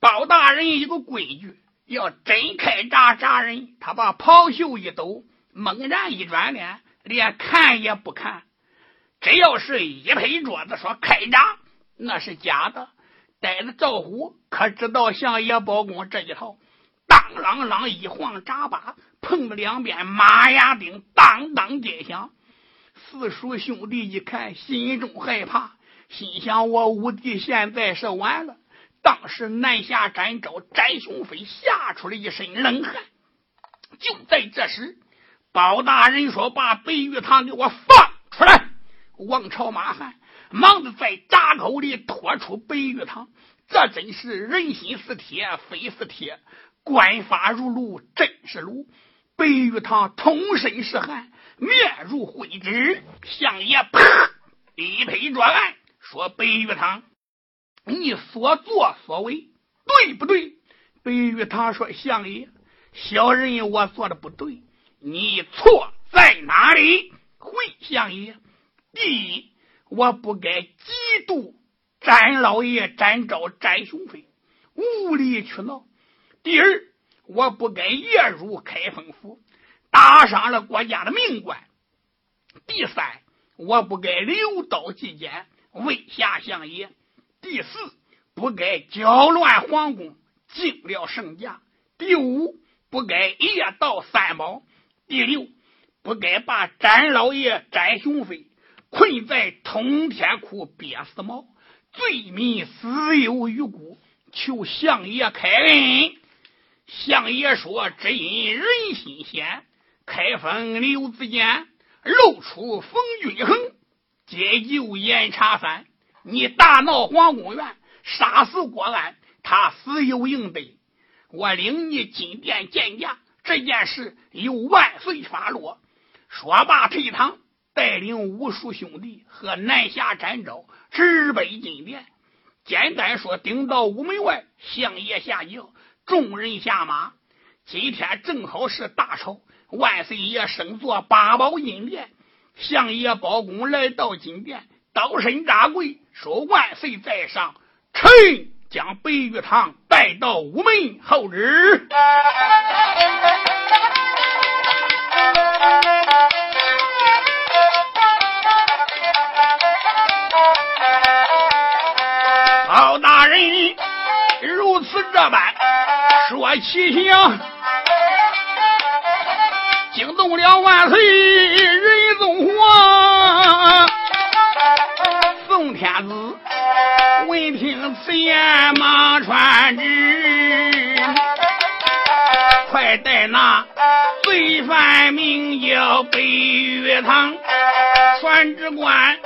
包大人有个规矩，要真开闸闸人，他把袍袖一抖，猛然一转脸，连看也不看。只要是一拍桌子说开闸，那是假的。呆子赵虎可知道相爷包公这一套？当啷啷一晃闸把，碰两边马牙钉当当跌响。四叔兄弟一看，心中害怕，心想：我五弟现在是完了。当时南下展昭翟雄飞吓出了一身冷汗。就在这时，包大人说：“把白玉堂给我放出来！”王朝马汉。忙着在闸口里拖出白玉堂，这真是人心似铁，非似铁；官法如炉，真是炉。白玉堂通身是汗，面如灰纸。相爷啪一推桌案，说：“白玉堂，你所作所为对不对？”白玉堂说：“相爷，小人我做的不对，你错在哪里？”回相爷，第一。我不该嫉妒詹老爷詹昭詹雄飞无理取闹。第二，我不该夜入开封府，打伤了国家的命官。第三，我不该留刀进谏，威吓相爷。第四，不该搅乱皇宫，惊了圣驾。第五，不该夜盗三宝。第六，不该把詹老爷詹雄飞。困在通天窟憋死猫，罪民死有余辜，求相爷开恩。相爷说：“只因人心险，开封刘子健露出冯君衡，解救严查三。你大闹皇宫院，杀死郭安，他死有应得。我领你进殿见驾，这件事由万岁发落。”说罢退堂。带领武术兄弟和南下展昭直奔金殿。简单说，顶到午门外，相爷下轿，众人下马。今天正好是大朝，万岁爷升坐八宝金殿。相爷包公来到金殿，刀身扎跪，说：“万岁在上，臣将白玉堂带到午门候旨。”老大人如此这般说奇祥，惊动了万岁人天子闻听此言，忙传旨，快带那罪犯名叫白玉堂。传旨官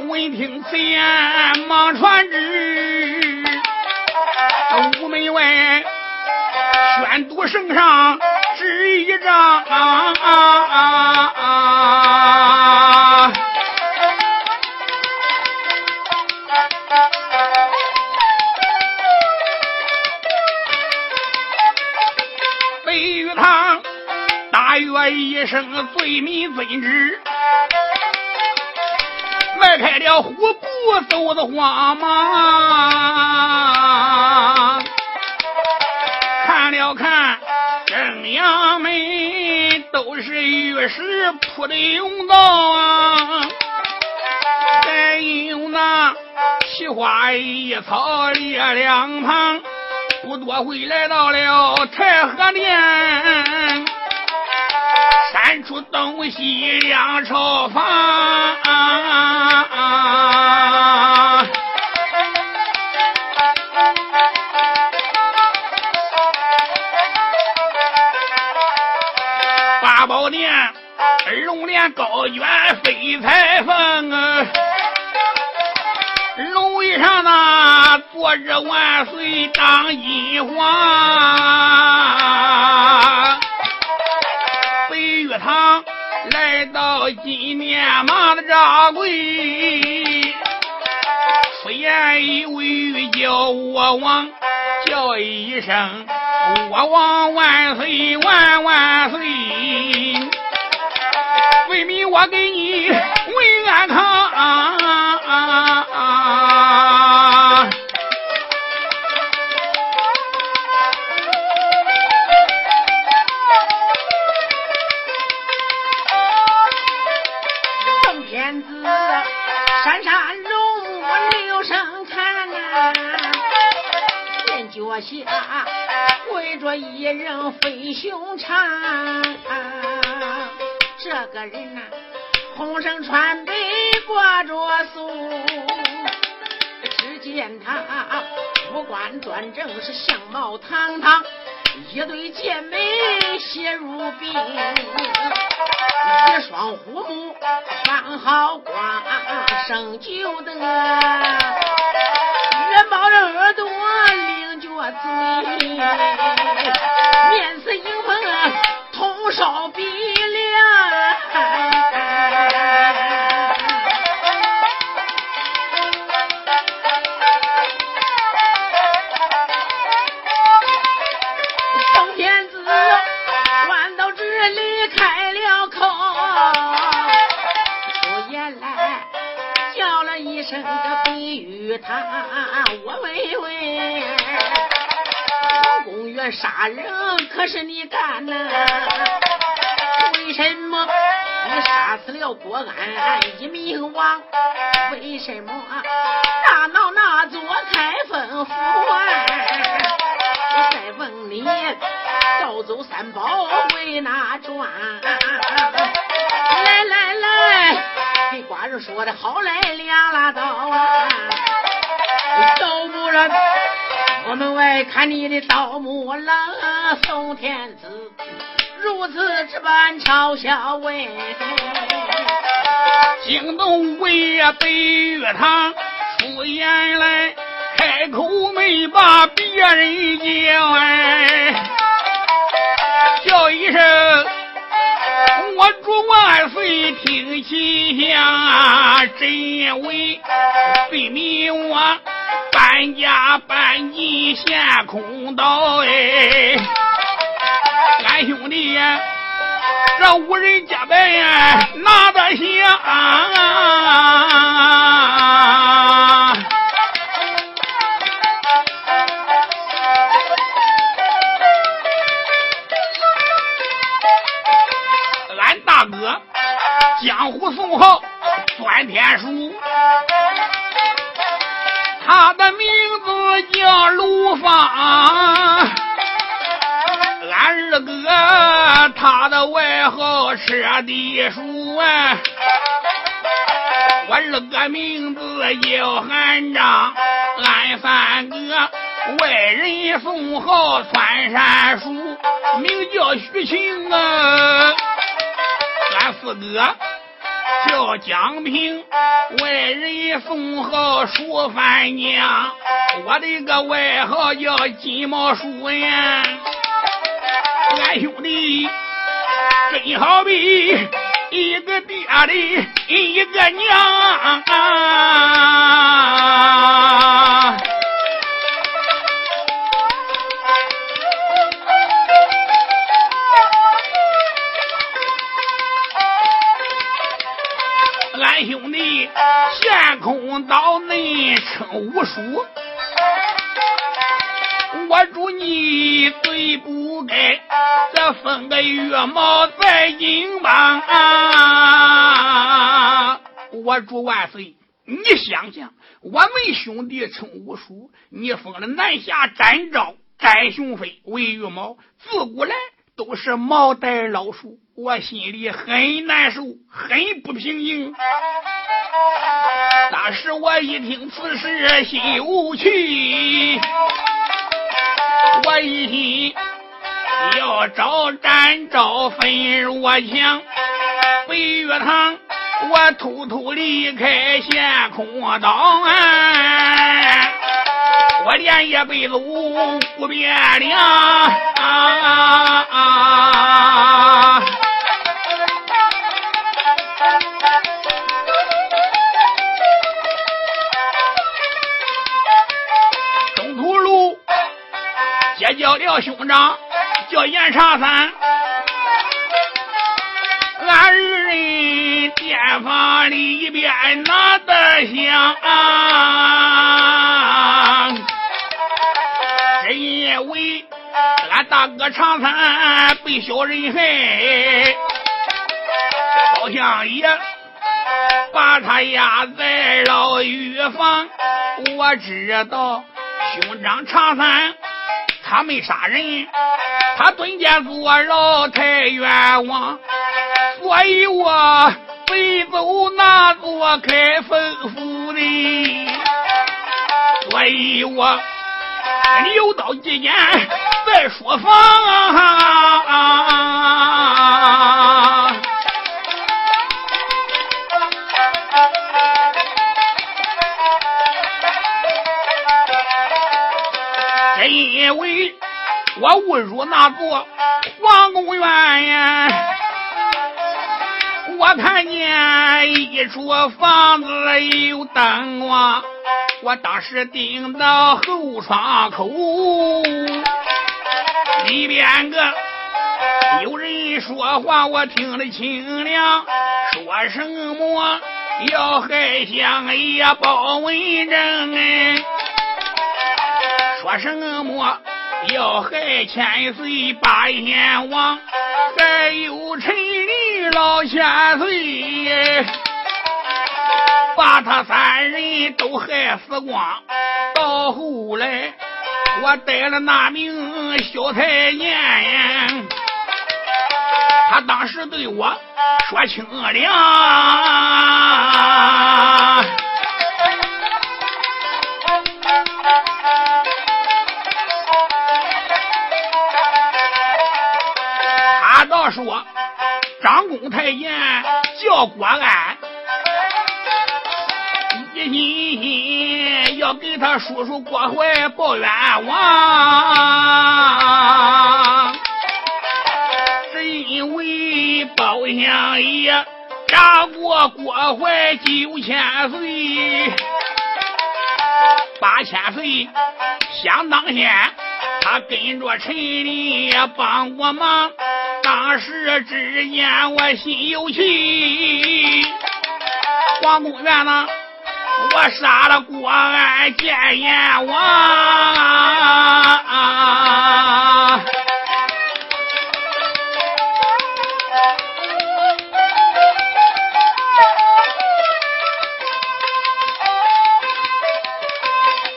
闻听此言，忙传旨。屋门外，宣读圣上旨一张，一声罪民遵旨，迈开了虎步走的慌忙。看了看正阳门都是玉石铺的甬道啊，还有那奇花异草列两旁，不多会来到了太和殿，出东西两朝房。宝殿龙帘高卷飞彩凤啊，龙位上那坐着万岁当阴皇，白玉堂来到金殿忙的扎跪，出言一语叫我王，叫一声。我王万岁万万岁！为民我给你问安康啊啊啊。下，围着一人飞熊长。这个人呐，红绳穿背挂着素，只见他五官端正，是相貌堂堂，一对剑眉写如冰，一双虎目放好光，生就得。领着嘴，面似迎风通烧鼻梁。宋杀人可是你干呐？为什么你杀死了郭安一名王？为什么大闹那座开封府？我再问你，盗走三宝为哪转？来来来，给寡人说的好来两拉刀啊！刀木人，我门外看你的刀木郎宋天子，如此这般嘲笑问，惊动魏北岳堂出言来，开口没把别人叫哎，叫一声我主万岁听其下！真为非命我人家搬进陷空岛哎，俺兄弟呀。这无人家白呀，拿得响、啊。俺大哥江湖是地鼠啊，我二哥名字叫韩章，俺三哥外人送号穿山鼠，名叫许晴啊，俺四哥叫江平，外人送号蜀番娘，我的个外号叫金毛鼠呀。俺兄弟真好比一个爹的一个娘啊！俺兄弟陷空岛内称无数。我祝你罪不该，这分个月毛在银邦啊！我祝万岁，你想想，我们兄弟称五叔，你封了南下展昭、展雄飞为玉毛，自古来都是毛带老鼠，我心里很难受，很不平静。当时我一听此事，心无趣。我一心要找展昭分我强，北岳堂我偷偷离开陷空岛啊！我连夜被走不变粮啊！中兄长，叫严长三。俺二人店房里边拿得香，只因为俺大哥长三被小人害，好像也把他压在牢狱房。我知道兄长长三。他没杀人，他蹲监坐牢太冤枉，所以我背走那座开封府的，所以我留到今年再说房啊。因为我误入那座皇宫院呀，我看见一处房子有灯光，我当时盯到后窗口，里边个有人说话，我听得清亮，说什么要害相爷包文正哎。说什么要害千岁八阎王，还有陈林老千岁，把他三人都害死光。到后来，我带了那名小太监，他当时对我说清凉。说张公太监叫郭安，一心要给他叔叔郭怀报冤枉，是因为包相爷杀过郭怀九千岁，八千岁想当先他跟着陈林也帮过忙。当时只见我心有气，皇宫院呢，我杀了郭安见阎王。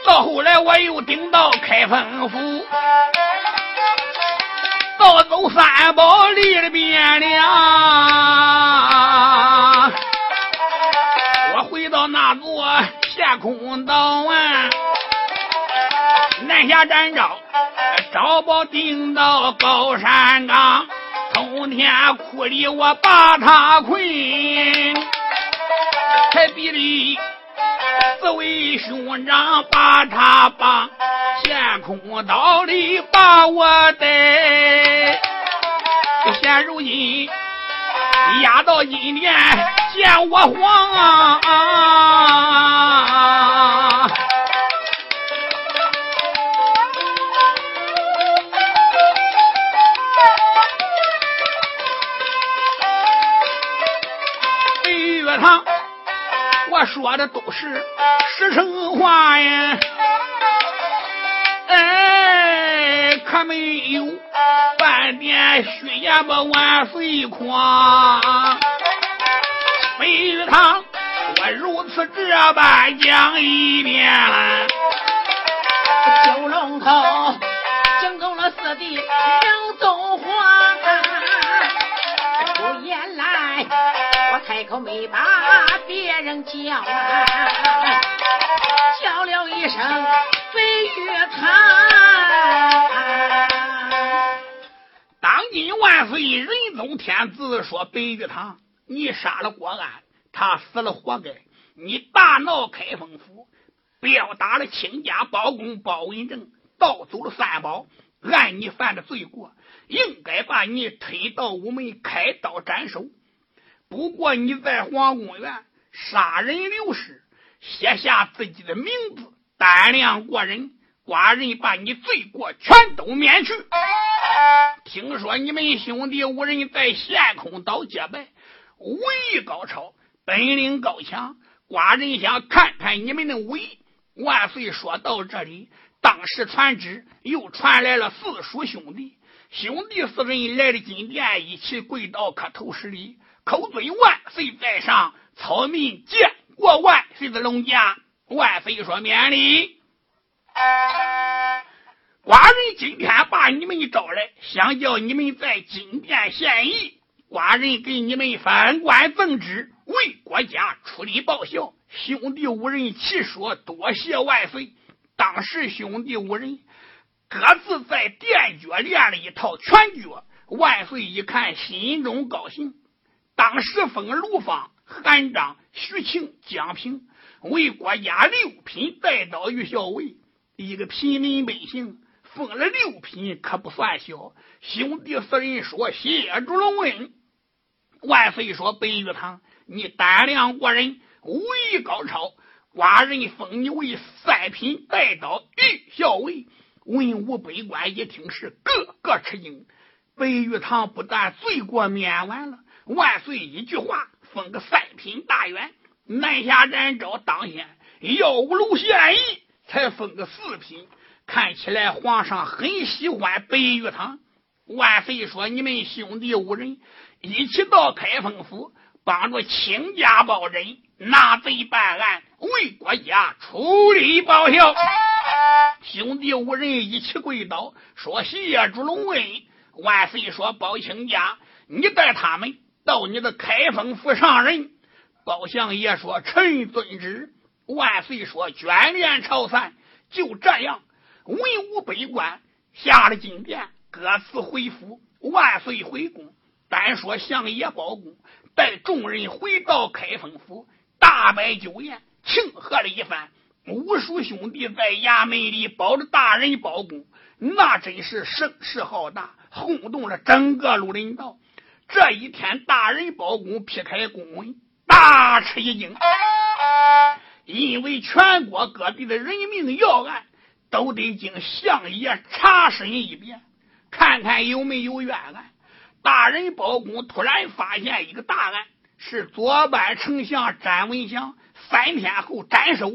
到后来我又顶到开封府。盗走三宝里的汴梁，我回到那座天空岛啊，南下展昭，招宝顶到高山岗，通天窟里我把他困，才比哩四位兄长把他绑。天空岛里把我带，现如今押到阴殿见我皇。北岳堂，我说的都是实诚话呀。可没有半点虚言吧？万岁狂！飞玉堂，我如此这般讲一遍。九龙口惊动了四弟杨宗华，出言来我开口没把别人叫，叫了一声飞玉堂。万岁！仁宗天子说：“白玉堂，你杀了郭安，他死了活该。你大闹开封府，吊打了亲家包公包文正，盗走了三宝，按你犯的罪过，应该把你推到午门开刀斩首。不过你在皇宫院杀人流失，写下自己的名字，胆量过人。”寡人把你罪过全都免去。听说你们兄弟五人在陷空岛结拜，武艺高超，本领高强。寡人想看看你们的武艺。万岁！说到这里，当时传旨又传来了四叔兄弟，兄弟四人来了金殿，一起跪倒磕头施礼，口尊万岁在上，草民见过万岁的龙家。万岁说免礼。寡人今天把你们招来，想叫你们在金殿献艺。寡人给你们翻官赠职，为国家出力报效。兄弟五人齐说多谢万岁。当时兄弟五人各自在殿脚练了一套拳脚。万岁一看，心中高兴。当时封卢芳、韩章、徐庆、蒋平为国家六品带刀于校尉。一个平民百姓封了六品，可不算小。兄弟四人说谢主隆恩。万岁说：“白玉堂，你胆量过人，武艺高超，寡人封你为三品带刀御校尉。”文武百官一听是个个吃惊。白玉堂不但罪过免完了，万岁一句话封个三品大员，南下展昭当先，耀武楼献艺才封个四品。看起来皇上很喜欢白玉堂。万岁说：“你们兄弟五人。”一起到开封府，帮助亲家报恩，拿贼办案，为国家出力报效。兄弟五人一起跪倒，说：“谢主隆恩。”万岁说：“包亲家，你带他们到你的开封府上任。”包相爷说：“臣遵旨。”万岁说：“卷帘朝散。”就这样，文武百官下了金殿，各自回府。万岁回宫。单说相爷包公带众人回到开封府，大摆酒宴，庆贺了一番。五叔兄弟在衙门里保着大人包公，那真是声势浩大，轰动了整个绿林道。这一天，大人包公劈开公文，大吃一惊，因为全国各地的人命要案都得经相爷查审一遍，看看有没有冤案。大人包公突然发现一个大案，是左班丞相詹文祥三天后斩首。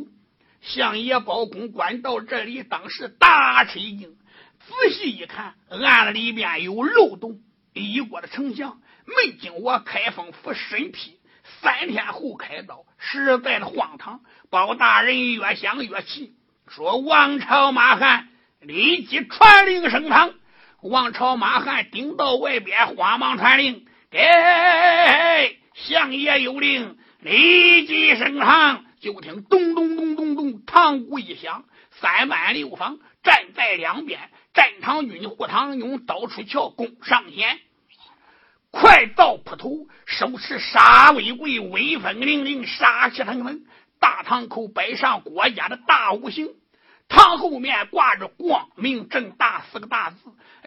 相爷包公观到这里，当时大吃一惊，仔细一看，案子里边有漏洞。一国的丞相没经我开封府审批，三天后开刀，实在的荒唐。包大人越想越气，说：“王朝马汉立即传令升堂。”王朝马汉顶到外边，慌忙传令：“给相爷有令，立即升堂。”就听咚咚咚咚咚，堂鼓一响，三班六房站在两边，战场军、护堂勇到处瞧，弓上弦，快到铺头，手持杀威棍，威风凛凛，杀气腾腾。大堂口摆上国家的大五星，堂后面挂着“光明正大”四个大字。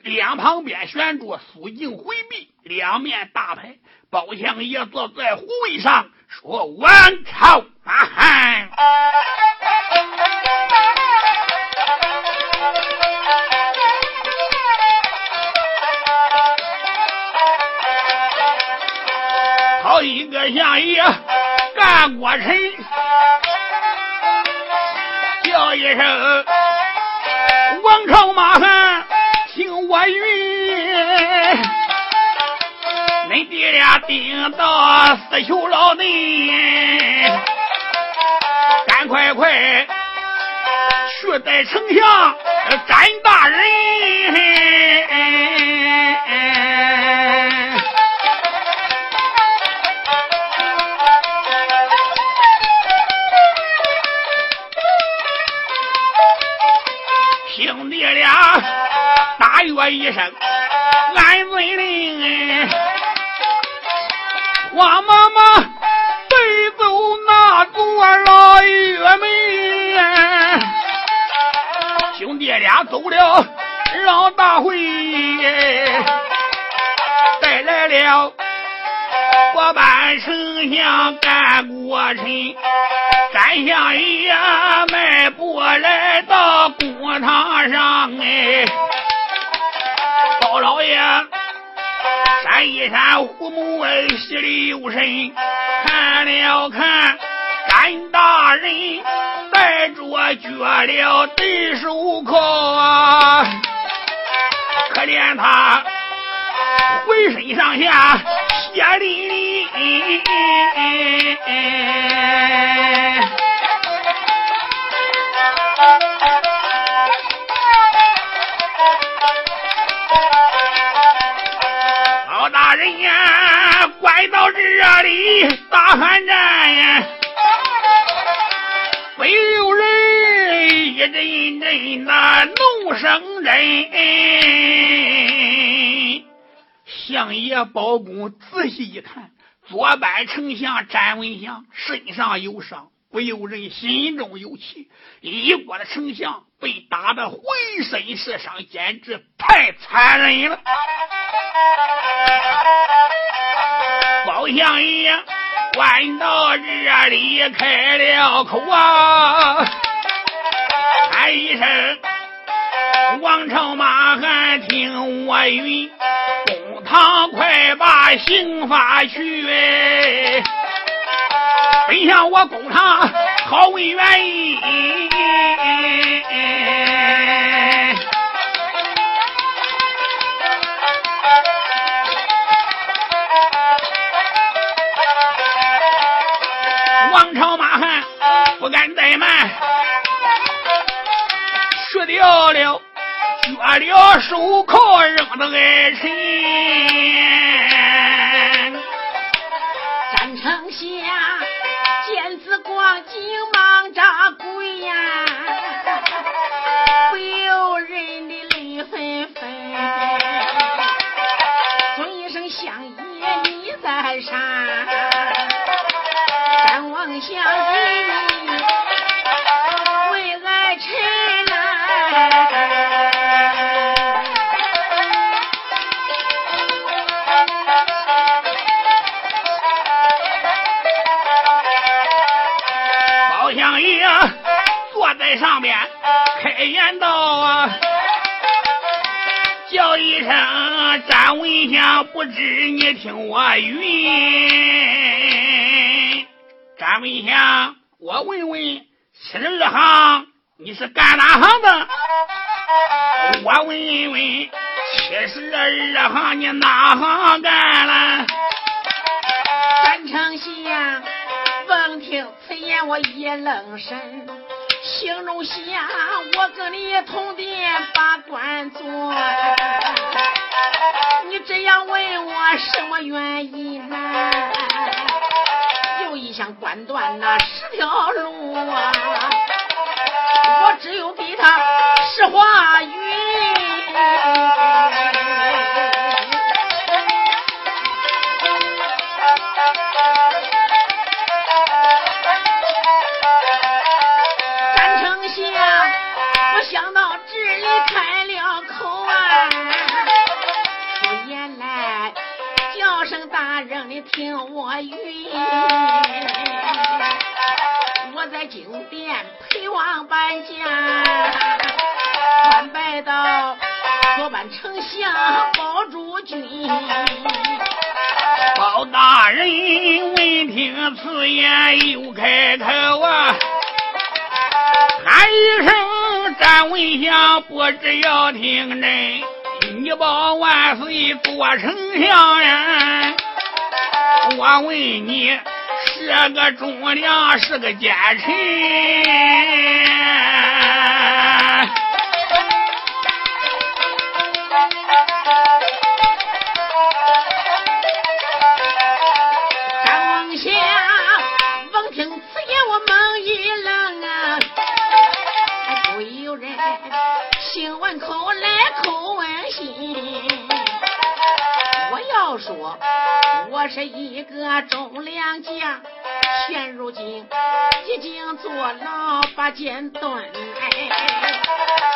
两旁边悬着肃静回避两面大牌，包相爷坐在虎位上，说：“王朝马汉，好一个相爷干过臣，叫一声王朝马汉。”听我云，恁爹俩顶到死囚牢内，赶快快去带丞相斩大人。大约一声，俺遵令。黄妈妈背走那座老院门，兄弟俩走了老大会，带来了我班丞相干国臣，干相爷迈步来到公堂上哎。老爷，闪一闪，虎目细里有神，看了看，甘大人带着绝了对手铐啊！可怜他浑身上下血淋淋。大人呀，拐到这里打寒战呀，没有人一阵阵那怒声震。相爷包公仔细一看，左班丞相詹文祥身上有伤，不由人心中有气。一国的丞相被打得浑身是伤，简直太残忍了。包相爷弯到这里开了口啊，喊一声：“王朝马汉，听我云。”堂快把刑罚去，本想我公堂好问原因。不敢怠慢，削掉了。割了手铐，扔到爱臣。战丞相见子光景，忙扎跪呀，不由人的泪纷纷。尊一声相爷，你在上，山王相上边开言道啊，叫一声张文祥，不知你听我云。张文祥，我问问七十二行，你是干哪行的？我问问七十二行，你哪行干了？三丞相，闻听此言，我一愣神。心中想，我跟你同殿把官做，你这样问我什么原因又？一想官断那十条路啊，我只有给他实话云。听我云，我在金殿陪王搬家，穿拜到左班丞相包诸军。包大人闻听此言，又开口啊，喊一声：“詹文祥，不知要听真，你保万岁做丞相呀！”我问你，是个忠良，是个奸臣？张王祥，闻听此言，我猛一愣啊！不由人心问口来口问心，我要说。我是一个忠良将，现如今已经坐牢把剑钝。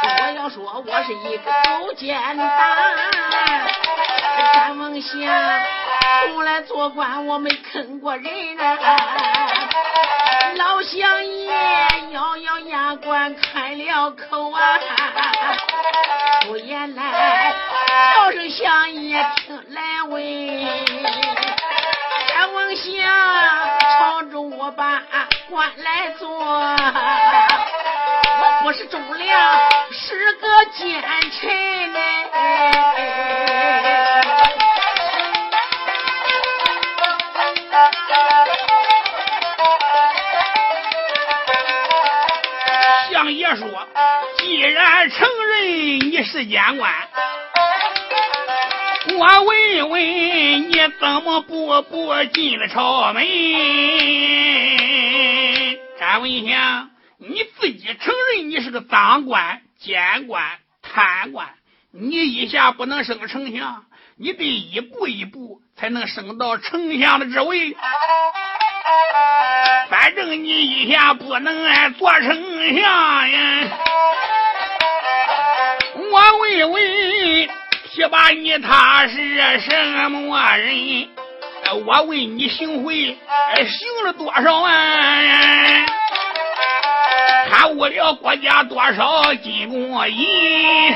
我要说我是一个狗奸党，山王祥从来做官我没坑过人啊。老相爷咬咬牙关开了口啊，出言来叫声相爷听来问。王相朝着我把官来做，我不是忠良，是个奸臣呢。相爷说，既然承认你是奸官，我问问你怎么步步进了朝门？詹文祥，你自己承认你是个赃官、奸官、贪官，你一下不能升丞相，你得一步一步才能升到丞相的职位。反正你一下不能做丞相呀！我问问，提拔你他是什么人？我问你行贿行了多少万？贪污了国家多少金公银？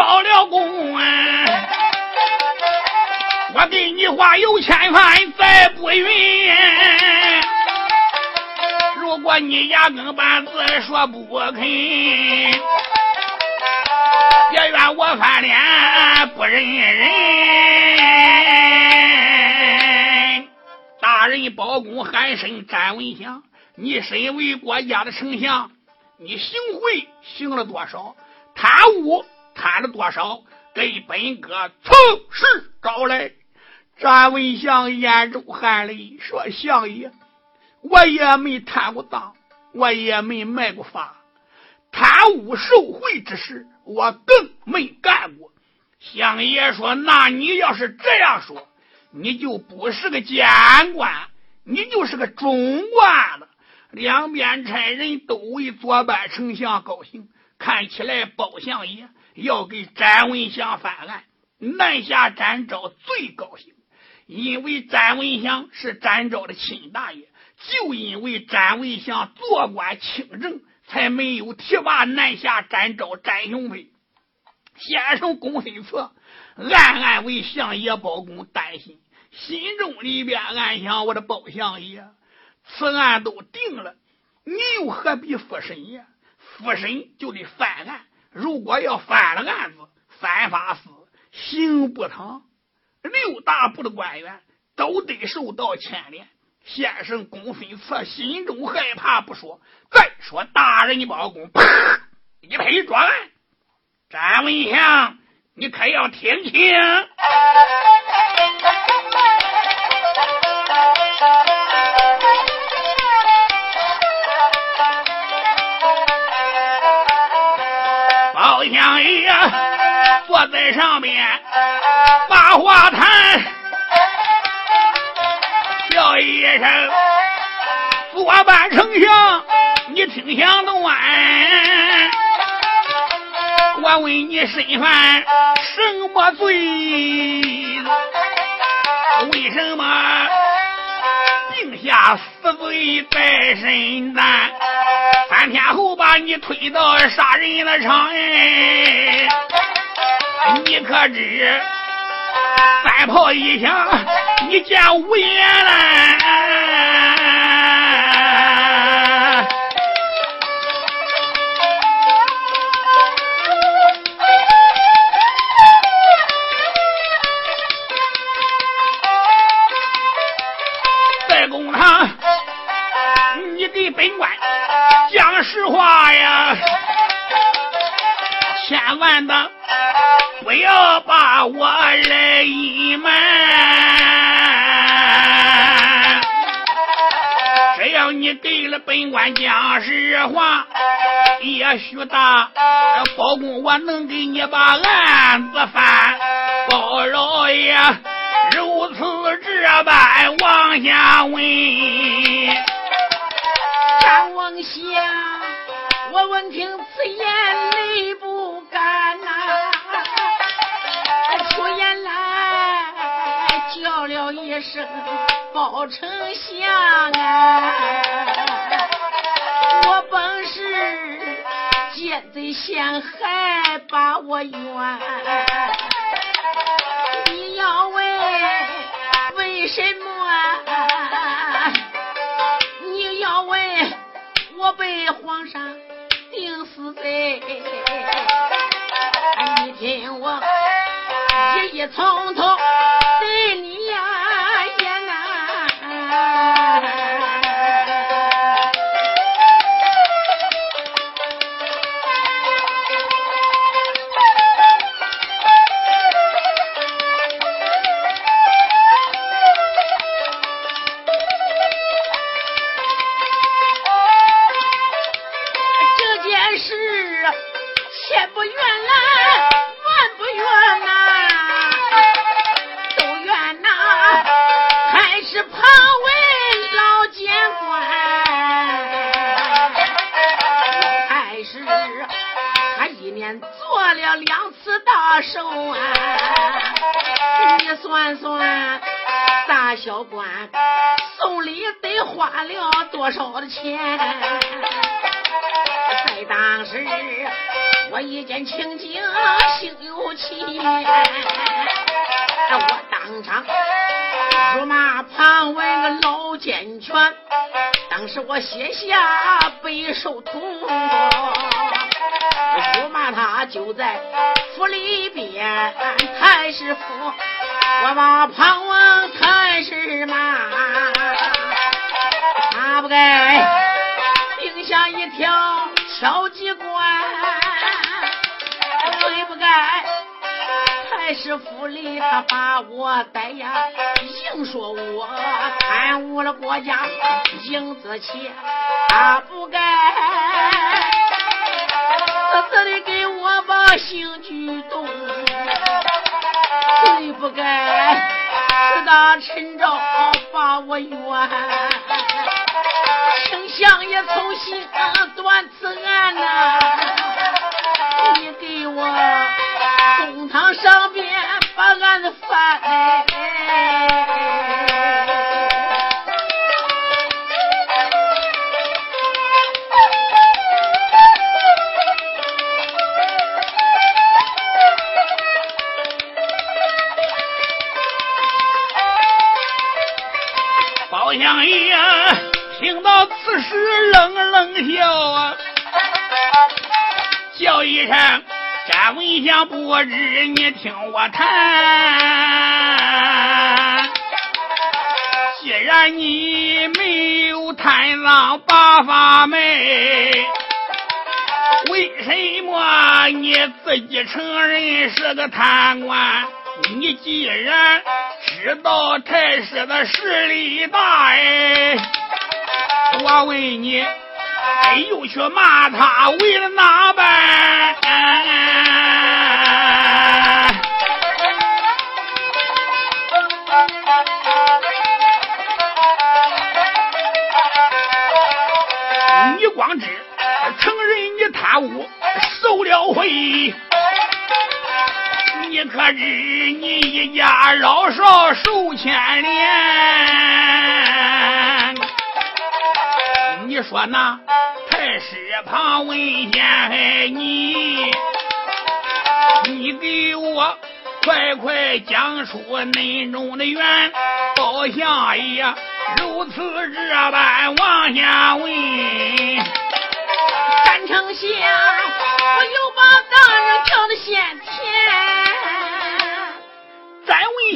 招了供啊！我给你花有千番，再不允。如果你压根半字说不肯，别怨我翻脸不认人。大人包公喊声詹文祥，你身为国家的丞相，你行贿行了多少？贪污贪了多少？给本哥从实招来。詹文祥眼中含泪说：“相爷，我也没贪过赃，我也没卖过法，贪污受贿之事我更没干过。”相爷说：“那你要是这样说，你就不是个监官，你就是个中官了。”两边差人都为左班丞相高兴，看起来包相爷要给詹文祥翻案，南下詹昭最高兴。因为詹文祥是詹昭的亲大爷，就因为詹文祥做官清正，才没有提拔南下詹昭詹雄飞。先生公孙策暗暗为相爷包公担心，心中里边暗想：我的包相爷，此案都定了，你又何必复审呀？复审就得翻案，如果要翻了案子，三法司，刑部堂。六大部的官员都得受到牵连，先生公孙策心中害怕不说，再说大人包公，啪一拍桌案，詹文祥，你可要听清，在上面。把话谈，叫一声左半丞相，你听响断。我问你身犯什么罪？为什么定下死罪在身？担？三天后把你推到杀人的场，哎，你可知？三炮一响，你见无言了。在公堂，你给本官讲实话呀，千万的。不要把我来隐瞒，只要你给了本官讲实话，也许大包公我能给你把案子翻。包老爷如此这般往下问，张王相，我闻听此言泪一声包丞相啊！我本是奸贼陷害把我冤，你要问为什么？你要问我被皇上定死罪？你听我。一从头家银子钱，他不该死死的给我把刑具动。最不该是大陈昭把我冤，丞相也从心断此案呐！你给我公堂上边把案子翻。冷笑啊！叫一声，展文祥不知，你听我谈。既然你没有贪赃八法门，为什么你自己承认是个贪官？你既然知道太师的势力大，哎，我问你。哎又去骂他，为了哪般？你光知承认你贪污，受了贿，你可知你一家老少受牵连？你说那太？师旁问见你，你给我快快讲出内中的缘，包相爷如此这般往下问。三丞相，我又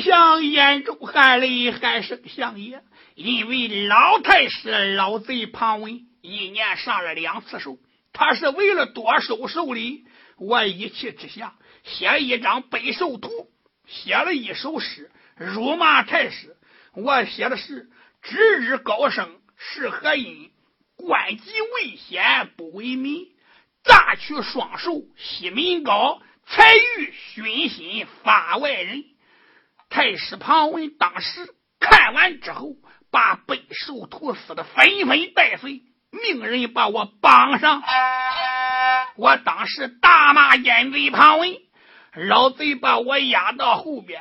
相眼中含泪喊声相爷，因为老太师老贼庞文。一年上了两次手，他是为了多收寿礼，我一气之下写一张背寿图，写了一首诗，辱骂太师。我写的是：知日高升是何因？官级未显不为民。乍取双手西民高，才欲熏心发外人。太师庞文当时看完之后，把背寿图撕得纷纷带碎。命人把我绑上，我当时大骂奸贼庞文，老贼把我押到后边，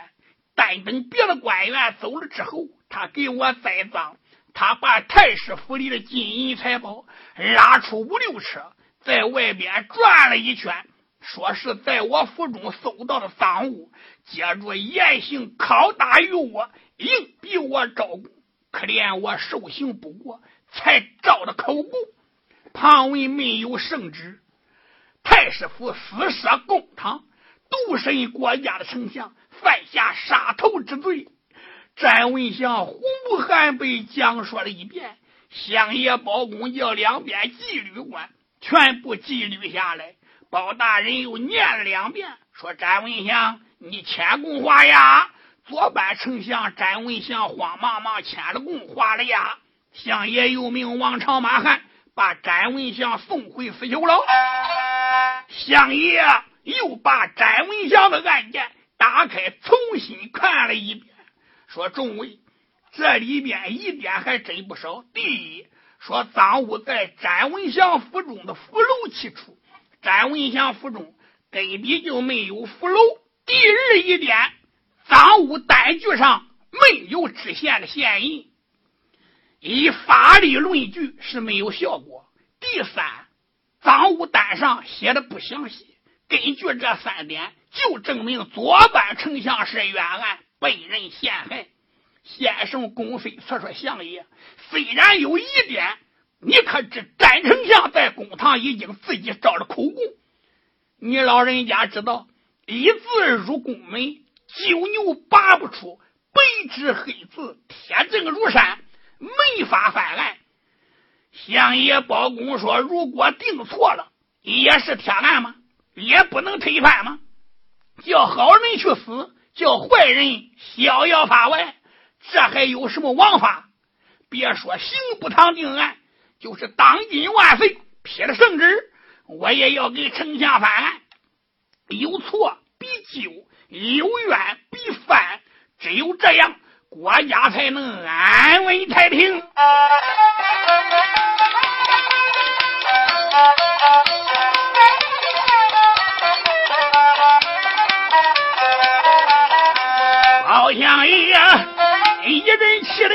但等别的官员走了之后，他给我栽赃，他把太师府里的金银财宝拉出五六车，在外边转了一圈，说是在我府中搜到的赃物，接着严刑拷打于我，硬逼我招供，可怜我受刑不过。才照的口供，庞文没有圣旨，太师府私设公堂，独身国家的丞相，犯下杀头之罪。詹文祥虎目含悲讲说了一遍，相爷包公叫两边纪律官全部纪律下来。包大人又念了两遍，说：“詹文祥，你谦恭画押。”左班丞相詹文祥慌忙忙签了供，画了押。相爷又命王朝马汉把詹文祥送回死囚牢。相爷又把詹文祥的案件打开，重新看了一遍。说众位，这里边疑点还真不少。第一，说赃物在詹文祥府中的福楼起处，詹文祥府中根本就没有福楼。第二一点，赃物单据上没有知县的县印，以法律论据是没有效果。第三，赃物单上写的不详细。根据这三点，就证明左班丞相是冤案。被人陷害，先生公费测说相爷，虽然有一点，你可知詹丞相在公堂已经自己招了口供。你老人家知道，一字入宫门，九牛拔不出，白纸黑字，铁证如山，没法翻案。相爷包公说，如果定错了，也是天案吗？也不能推翻吗？叫好人去死。叫坏人逍遥法外，这还有什么王法？别说刑部堂定案，就是当今万岁批了圣旨，我也要给丞相翻案。有错必纠，有冤必翻，只有这样，国家才能安稳太平。相爷一阵气的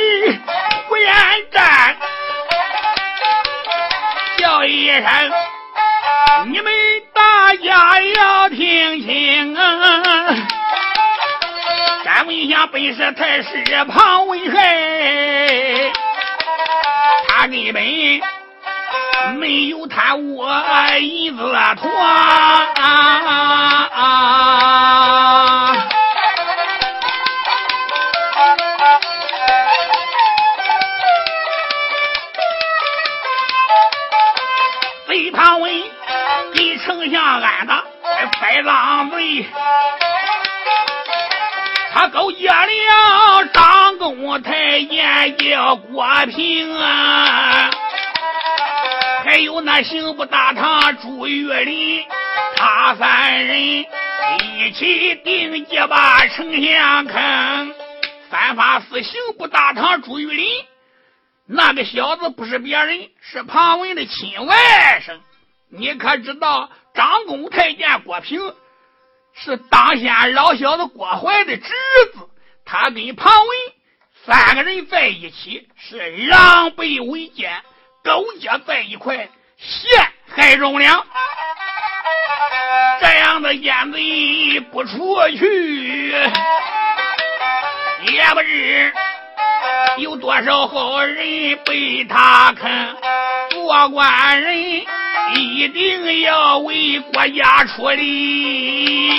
不言战，叫一声你们大家要听清啊！敢问一下本是太师庞文海，他根本没有贪我银子团。那刑部大堂朱玉林，他三人一起定计把丞相坑。三法司刑部大堂朱玉林，那个小子不是别人，是庞文的亲外甥。你可知道张公太监郭平是当先老小子郭槐的侄子？他跟庞文三个人在一起是狼狈为奸，勾结在一块陷害忠良。这样的奸贼不出去，也不知有多少好人被他坑，做官人。一定要为国家出力，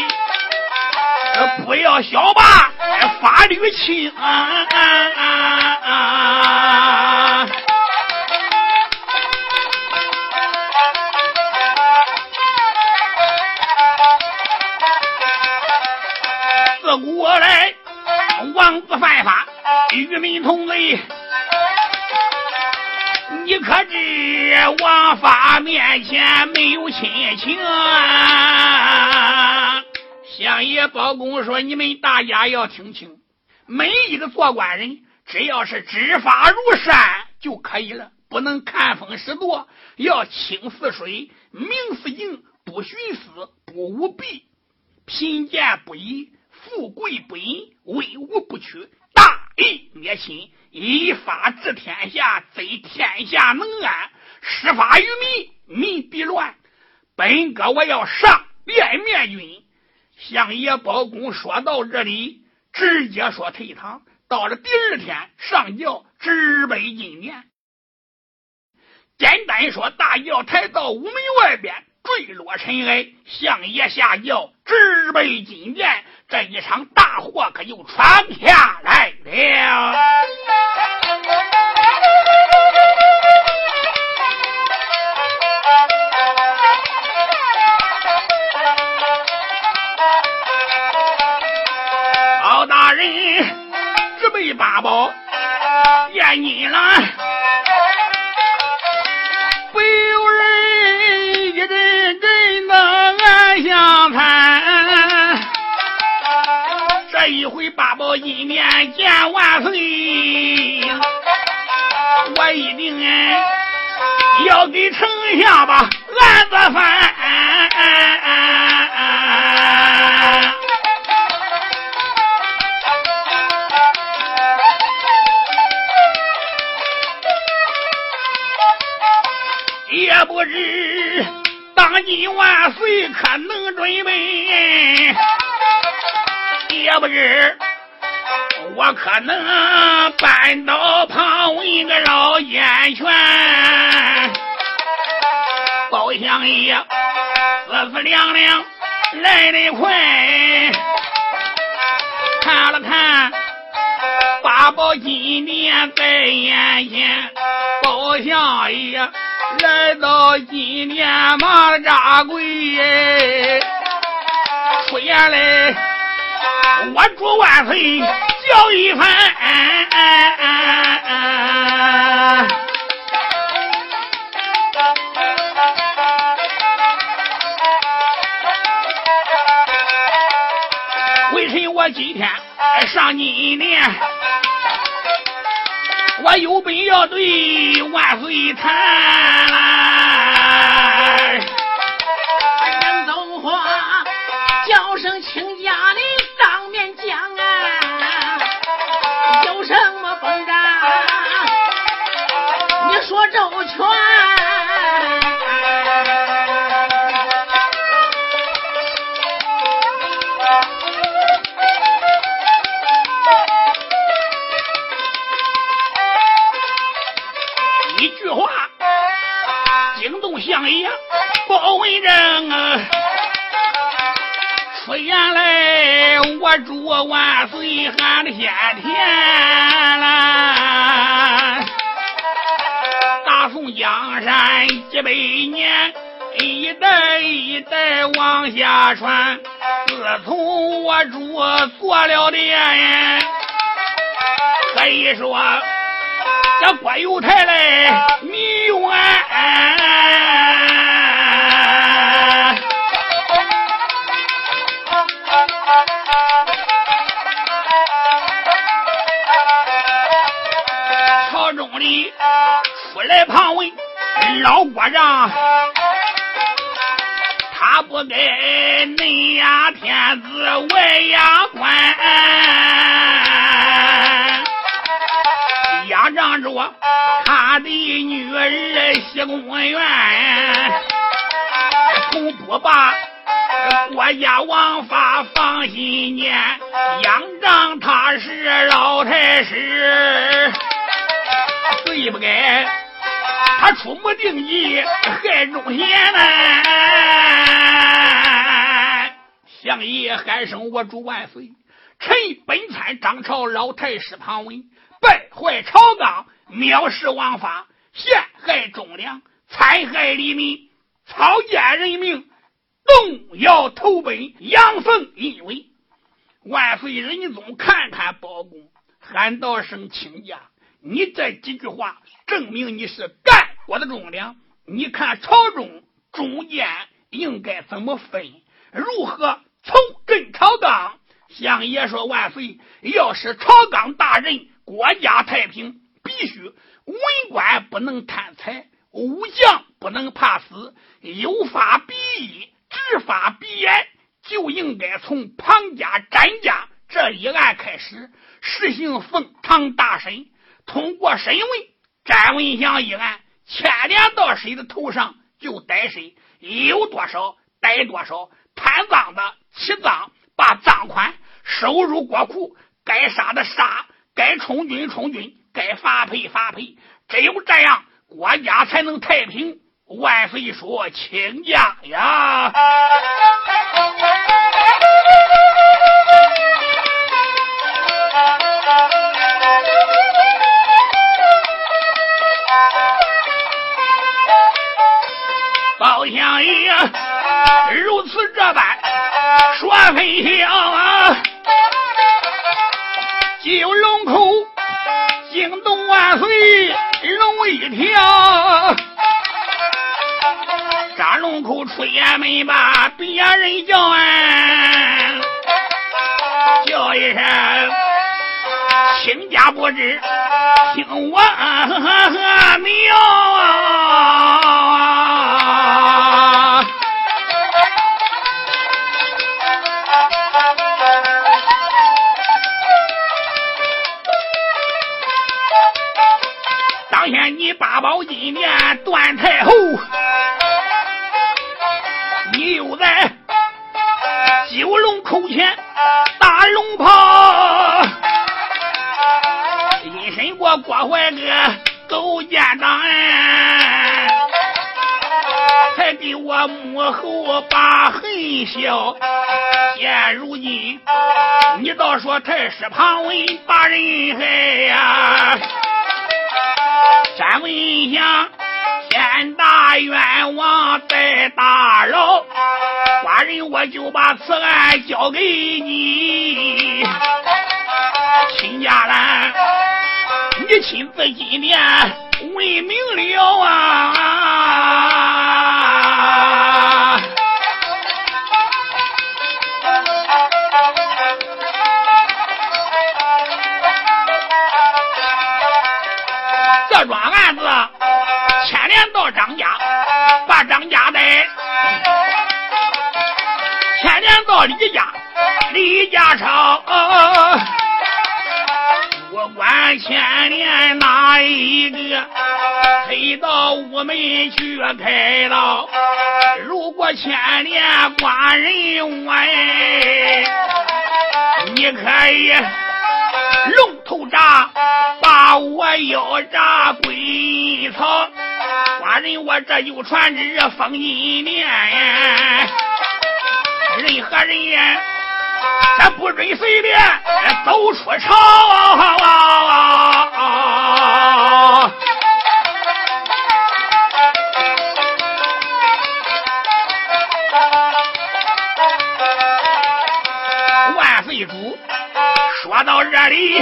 不要小霸法律轻。自古来，王子犯法，与民同罪。你可知王法面前没有亲情？啊相爷包公说：“你们大家要听清，每一个做官人，只要是知法如山就可以了，不能看风使舵，要清似水，明似镜，不徇私，不舞弊，贫贱不移，富贵不淫，威武不屈，大义灭亲。”依法治天下，贼天下能安；施法于民，民必乱。本哥我要上殿面君。相爷包公说到这里，直接说退堂。到了第二天上轿，直奔金殿。简单说，大轿抬到午门外边，坠落尘埃，相爷下轿，直奔金殿。这一场大祸可就闯下来了。包大人直奔八宝见你了。回八宝金殿见万岁，我一定要给丞相把案子翻。也不知当今万岁可能准备。也不知我可能扳倒庞文个老奸权，包相爷四四两两来得快，看了看八宝金殿在眼前，包相爷来到金殿马扎跪，出言来。我祝万岁叫一番，为什我今天上金殿？我有本要对万岁谈。我祝万岁喊的先天啦！大宋江山几百年，一代一代往下传。自从我主做了殿，可以说这郭有台来迷冤。里出来旁问老国丈，他不该内压天子外压官，压仗着他的女儿西宫院，从不把。国家王法放心间，仰仗他是老太师，对不该他出谋定计害忠贤呢。相爷喊声我主万岁，臣本参张朝老太师庞文，败坏朝纲，藐视王法，陷害忠良，残害黎民，草菅人命。动摇投奔阳奉阴违万岁仁宗看看包公，喊道声亲家。你这几句话证明你是干国的忠良。你看朝中中间应该怎么分？如何从根朝纲？相爷说万岁，要是朝纲大人，国家太平，必须文官不能贪财，武将不能怕死，有法必依。执法必严，就应该从庞家、詹家这一案开始实行奉堂大审。通过审问，詹文祥一案牵连到谁的头上就逮谁，有多少逮多少。贪赃的起赃，把赃款收入国库，该杀的杀，该充军充军，该发配发配。只有这样，国家才能太平，万岁说：“请假呀！” 到张家把张家带，牵连到李家，李家超。我管牵连哪一个，推到屋门去开刀。如果牵连官人我，你可以龙头铡把我腰扎归草。人我这就传旨封金殿，任何人咱不准随便走出朝。万岁主说到这里，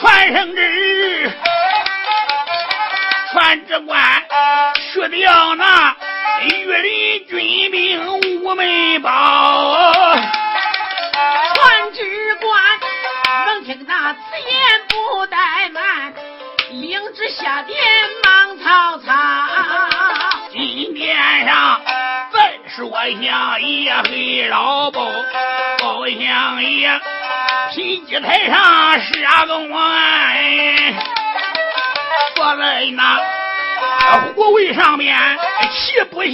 传圣旨，传旨官。去掉那御林军兵无门包，传旨官能听那此言不怠慢，领旨下殿忙曹操。金殿上再说相爷黑老包，包相爷品级台上杀个我，坐在那。虎位上面气不消，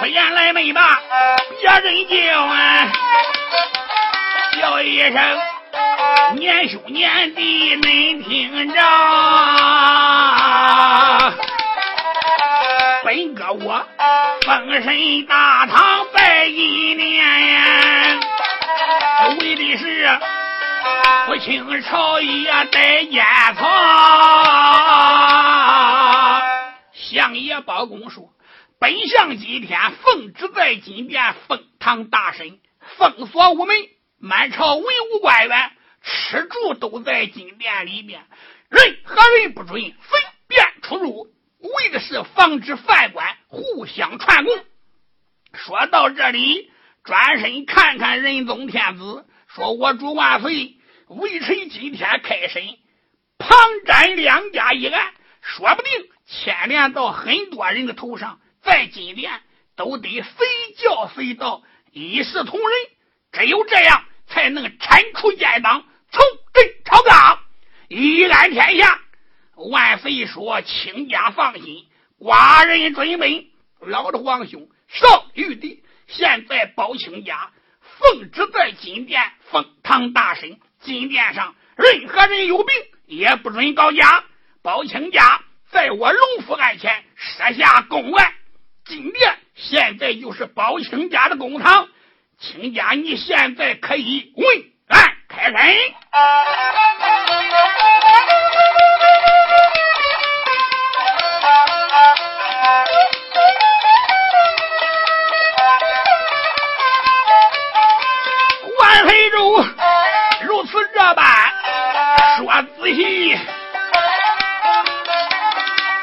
出言来没把别人叫啊，叫一声年兄年弟恁听着，封神大唐拜一年，为的是不清朝野待监藏。相爷包公说：“本相今天奉旨在金殿封堂大审，封锁午门，满朝文武官员吃住都在金殿里面，任何人不准随便出入。”为的是防止犯官互相串供。说到这里，转身看看仁宗天子，说：“我主万岁，微臣今天开审，旁瞻两家一案，说不定牵连到很多人的头上，在今天都得随叫随到，一视同仁。只有这样，才能铲除奸党，重振朝纲，一安天下。”万岁说：“卿家放心，寡人准备。”老的皇兄，上玉帝现在包清家奉旨在金殿封堂大审，金殿上任何人有病也不准告假。包清家在我龙府案前设下公案，金殿现在就是包清家的公堂。亲家，你现在可以问案开审。仔细，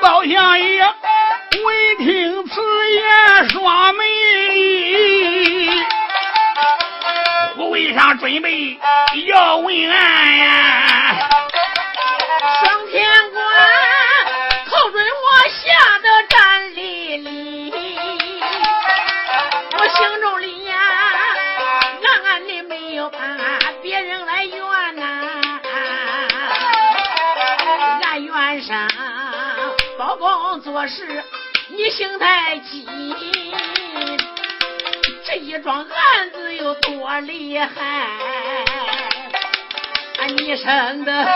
包相爷闻听此言，双眉？立，护卫上准备要问案呀。双天官扣准我吓得站立立，我心中里呀暗暗的没有把公做事你心太急，这一桩案子有多厉害？啊，你生的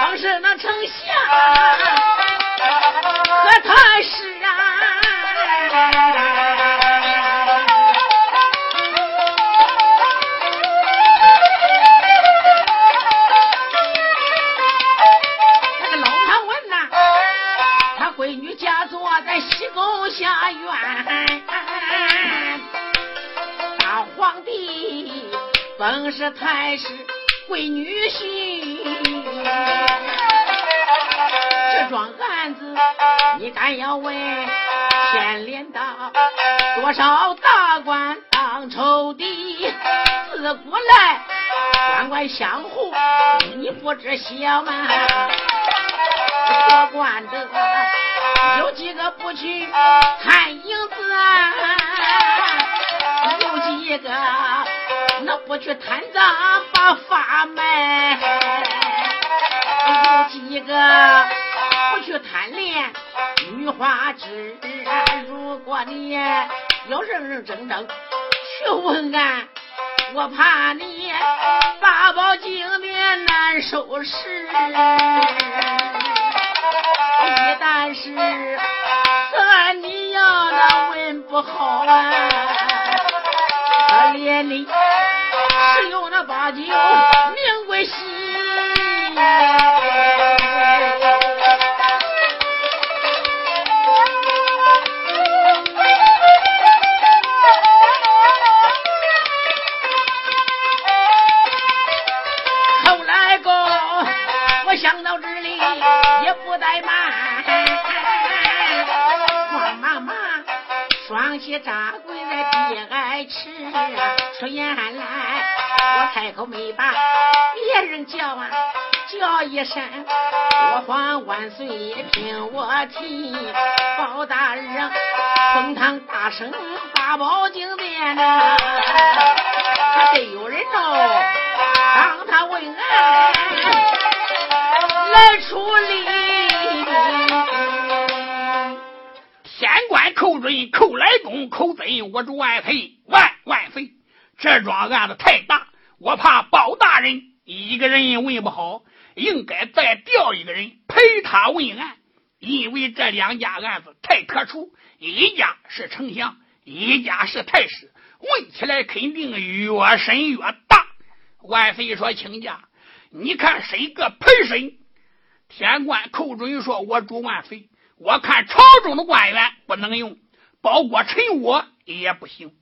方是那丞相，可他是啊。本是太师闺女婿，这桩案子你敢要问，牵连到多少大官当仇敌，自古来官官相护，你不知晓吗？做官的有几个不去看影子啊？有几个那不去贪赃把法卖？有几个不去贪恋女花枝？如果你要认认真真去问俺，我怕你八宝金莲难收拾。一旦是此案你要那问不好啊，可怜你是有那八九名贵西。后来个，我想到这里也不怠慢，慌忙忙双膝扎跪在地挨吃，出言来我开口没把别人叫啊，叫一声我皇万岁听我提，包大人封堂大圣八宝金殿呐，还得有人哦。当他问俺来处理。寇准，寇来公，寇贼，我主万岁，万万岁！这桩案子太大，我怕包大人一个人问不好，应该再调一个人陪他问案。因为这两家案子太特殊，一家是丞相，一家是太师，问起来肯定越审越大。万岁说：“亲家，你看谁个陪审？”天官寇准说：“我主万岁，我看朝中的官员不能用，包括臣我也不行，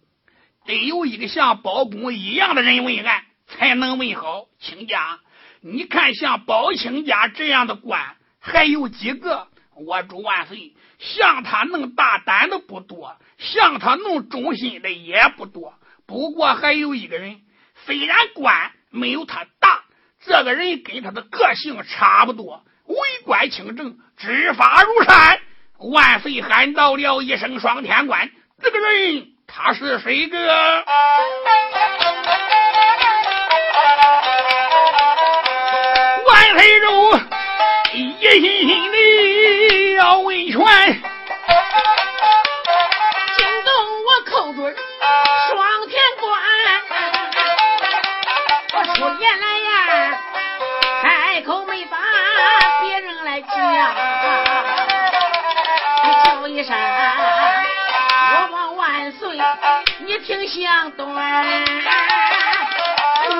得有一个像包公一样的人问案，才能问好。亲家，你看像包卿家这样的官还有几个？我主万岁，像他那么大胆的不多，像他那么忠心的也不多。不过还有一个人，虽然官没有他大，这个人跟他的个性差不多。”为官清正，执法如山。万岁喊到了一声“双天官”，这个人他是谁个？万岁中一心心的要维权，惊动我寇准双天官。我出言来呀，开口。叫，叫一声我王万岁，你听响短。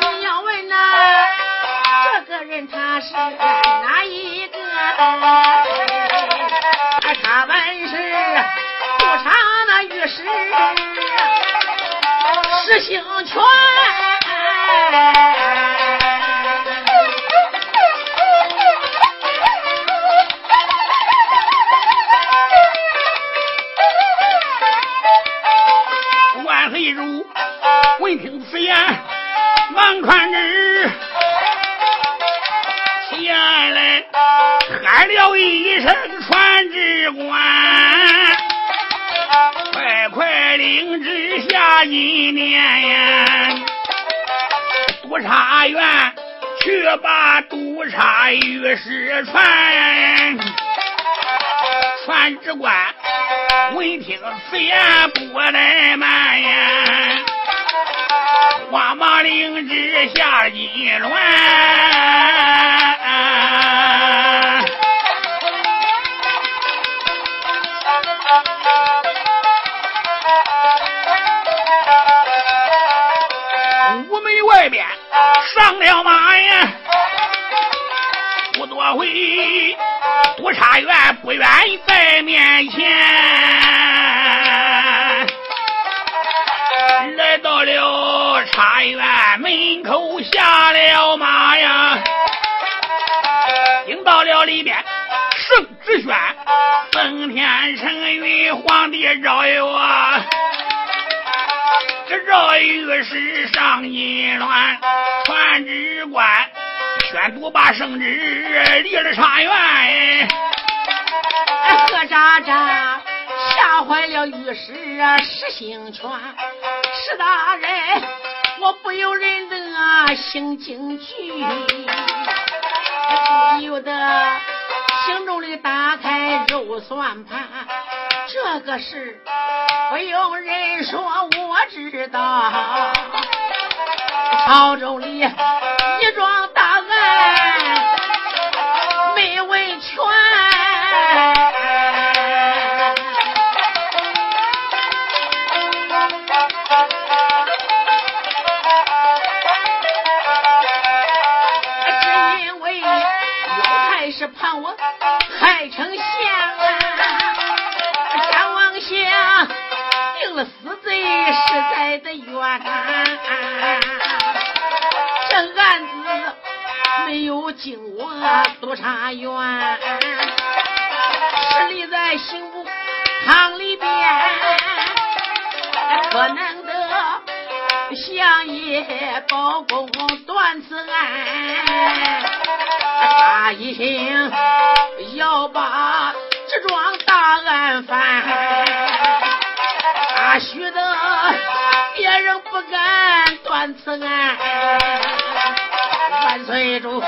你要问呐，这个人他是哪一个？他本是杜场那御史石兴全。闻听此言，忙传旨起来喊了一声传旨官，快快领旨下一年。督察院去把督察御史传，传旨官闻听此言不怠慢呀，慌忙领旨下金銮。屋门外边上了马呀，不多会，督察院不愿意在面前，来到了茶院门口下了马呀，迎到了里边，圣旨宣，奉天承运，皇帝诏曰。这诏御史上银銮，传旨官宣读把圣旨离了察院。何喳喳吓坏了御史啊石兴全，大人，我不由人的心惊惧，不由得心中里打开肉算盘，这个事不用人说我知道，朝中里一桩死罪，实在的冤。这案子没有经我督察院，是立在刑部堂里边，可能得相爷包公断此案，他一啊。万岁主